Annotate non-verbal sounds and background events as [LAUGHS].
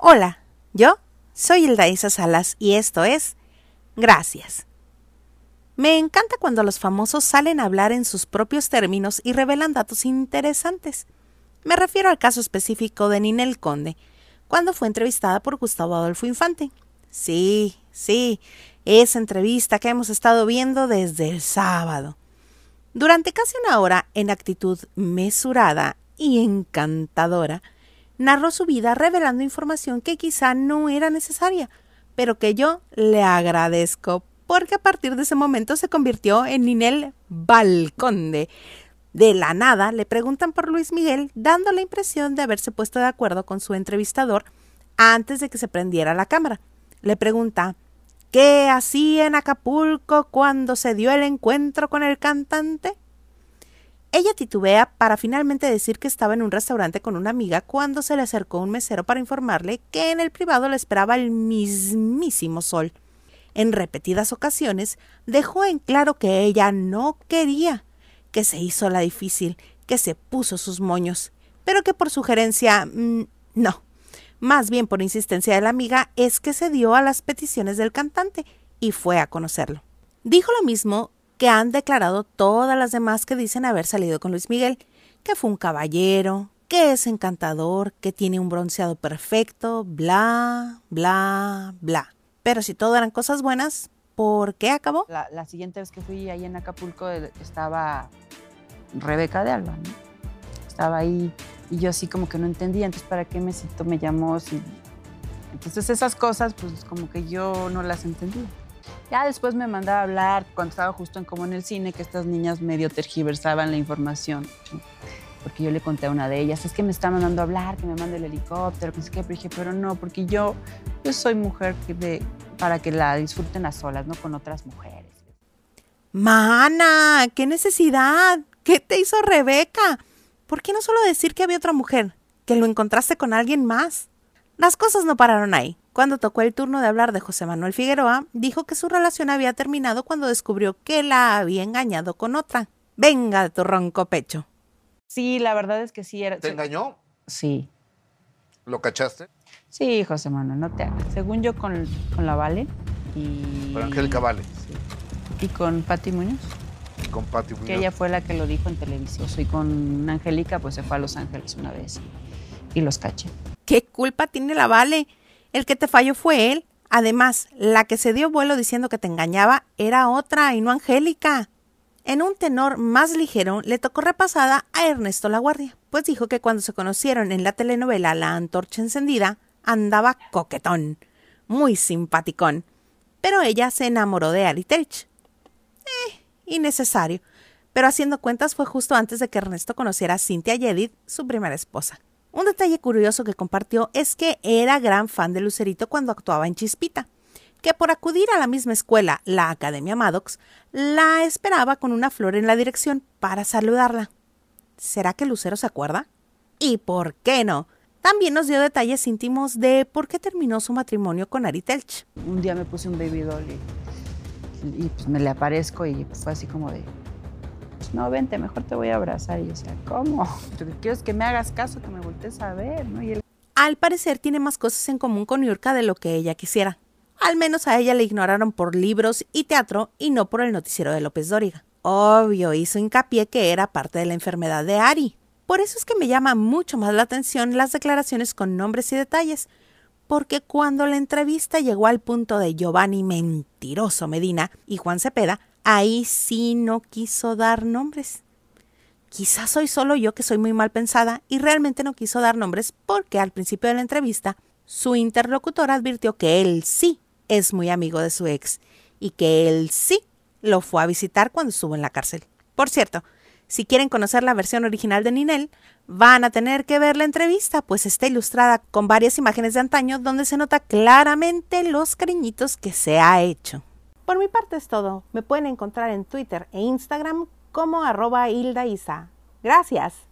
Hola, yo soy Hilda Isa Salas y esto es Gracias. Me encanta cuando los famosos salen a hablar en sus propios términos y revelan datos interesantes. Me refiero al caso específico de Ninel Conde, cuando fue entrevistada por Gustavo Adolfo Infante. Sí, sí, esa entrevista que hemos estado viendo desde el sábado. Durante casi una hora, en actitud mesurada y encantadora, narró su vida revelando información que quizá no era necesaria, pero que yo le agradezco porque a partir de ese momento se convirtió en Ninel Balconde. De la nada le preguntan por Luis Miguel, dando la impresión de haberse puesto de acuerdo con su entrevistador antes de que se prendiera la cámara. Le pregunta ¿Qué hacía en Acapulco cuando se dio el encuentro con el cantante? Ella titubea para finalmente decir que estaba en un restaurante con una amiga cuando se le acercó un mesero para informarle que en el privado le esperaba el mismísimo sol. En repetidas ocasiones dejó en claro que ella no quería, que se hizo la difícil, que se puso sus moños, pero que por sugerencia mm, no. Más bien por insistencia de la amiga es que se dio a las peticiones del cantante y fue a conocerlo. Dijo lo mismo que han declarado todas las demás que dicen haber salido con Luis Miguel, que fue un caballero, que es encantador, que tiene un bronceado perfecto, bla, bla, bla. Pero si todo eran cosas buenas, ¿por qué acabó? La, siguiente vez que fui ahí en Acapulco estaba Rebeca de Alba. Estaba ahí y yo así como que no entendía, entonces ¿para qué me citó, me llamó? Entonces esas cosas pues como que yo no las entendía. Ya después me mandaba a hablar cuando estaba justo en como en el cine que estas niñas medio tergiversaban la información. Porque yo le conté a una de ellas, es que me está mandando a hablar, que me mande el helicóptero, que sé qué, pero dije, pero no, porque yo, yo soy mujer que de, para que la disfruten a solas, no con otras mujeres. Mana, qué necesidad. ¿Qué te hizo Rebeca? ¿Por qué no solo decir que había otra mujer? Que lo encontraste con alguien más. Las cosas no pararon ahí. Cuando tocó el turno de hablar de José Manuel Figueroa, dijo que su relación había terminado cuando descubrió que la había engañado con otra. Venga de tu ronco pecho. Sí, la verdad es que sí era. ¿Te engañó? Sí. ¿Lo cachaste? Sí, José Manuel, no te hagas. Según yo con, con la Vale y. Con Angélica Vale. Sí. Y con Patti Muñoz. Y con Patti Muñoz. Que ella fue la que lo dijo en televisión. Y con Angélica, pues se fue a Los Ángeles una vez y, y los caché. ¿Qué culpa tiene la Vale? El que te falló fue él. Además, la que se dio vuelo diciendo que te engañaba era otra y no Angélica. En un tenor más ligero le tocó repasada a Ernesto Laguardia, pues dijo que cuando se conocieron en la telenovela La Antorcha Encendida, andaba coquetón, muy simpaticón. Pero ella se enamoró de Ari Telch. Eh, innecesario. Pero haciendo cuentas fue justo antes de que Ernesto conociera a Cynthia Yedid, su primera esposa. Un detalle curioso que compartió es que era gran fan de Lucerito cuando actuaba en Chispita, que por acudir a la misma escuela, la Academia Maddox, la esperaba con una flor en la dirección para saludarla. ¿Será que Lucero se acuerda? ¿Y por qué no? También nos dio detalles íntimos de por qué terminó su matrimonio con Ari Telch. Un día me puse un baby doll y, y pues me le aparezco y fue así como de, no, vente, mejor te voy a abrazar. Y yo decía, ¿cómo? [LAUGHS] Lo que quiero es que me hagas caso, que me voltees a ver, ¿no? Al parecer tiene más cosas en común con Yurka de lo que ella quisiera. Al menos a ella le ignoraron por libros y teatro y no por el noticiero de López Dóriga. Obvio, hizo hincapié que era parte de la enfermedad de Ari. Por eso es que me llama mucho más la atención las declaraciones con nombres y detalles, porque cuando la entrevista llegó al punto de Giovanni Mentiroso Medina y Juan Cepeda, ahí sí no quiso dar nombres. Quizás soy solo yo que soy muy mal pensada y realmente no quiso dar nombres porque al principio de la entrevista su interlocutor advirtió que él sí es muy amigo de su ex y que él sí lo fue a visitar cuando estuvo en la cárcel. Por cierto, si quieren conocer la versión original de Ninel, van a tener que ver la entrevista, pues está ilustrada con varias imágenes de antaño donde se nota claramente los cariñitos que se ha hecho. Por mi parte es todo. Me pueden encontrar en Twitter e Instagram como arroba Hilda Isa. Gracias.